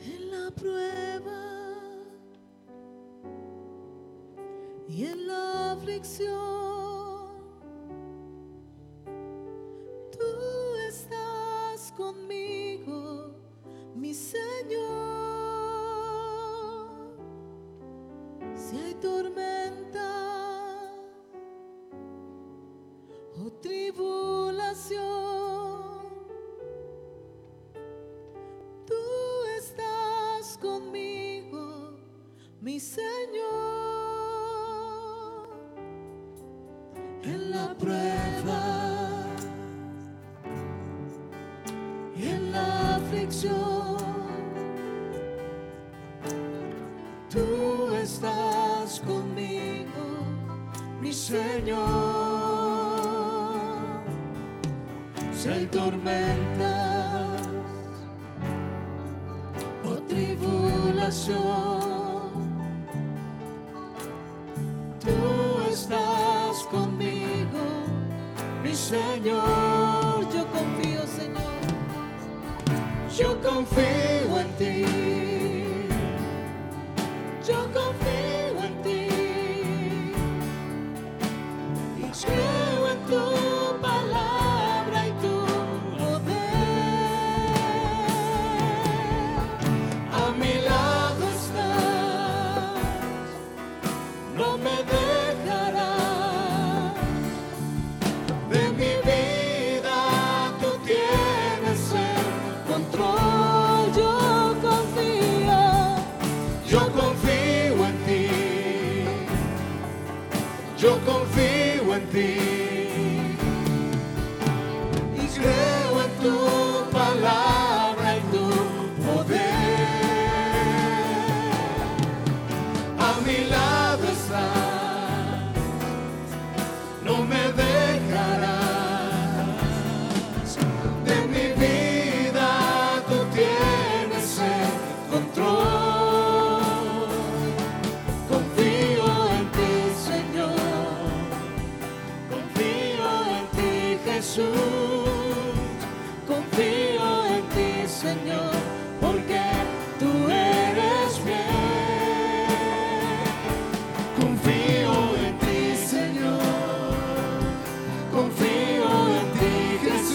En la prueba y en la aflicción, tú estás conmigo, mi Señor. Si hay tormenta o tribulación, mi Señor. En la prueba y en la aflicción, tú estás conmigo, mi Señor. Si hay tormentas o tribulación, Señor. Yo confío, Señor. Yo confío en ti. Yo confío control. Yo confío, yo confío en ti. Yo confío en ti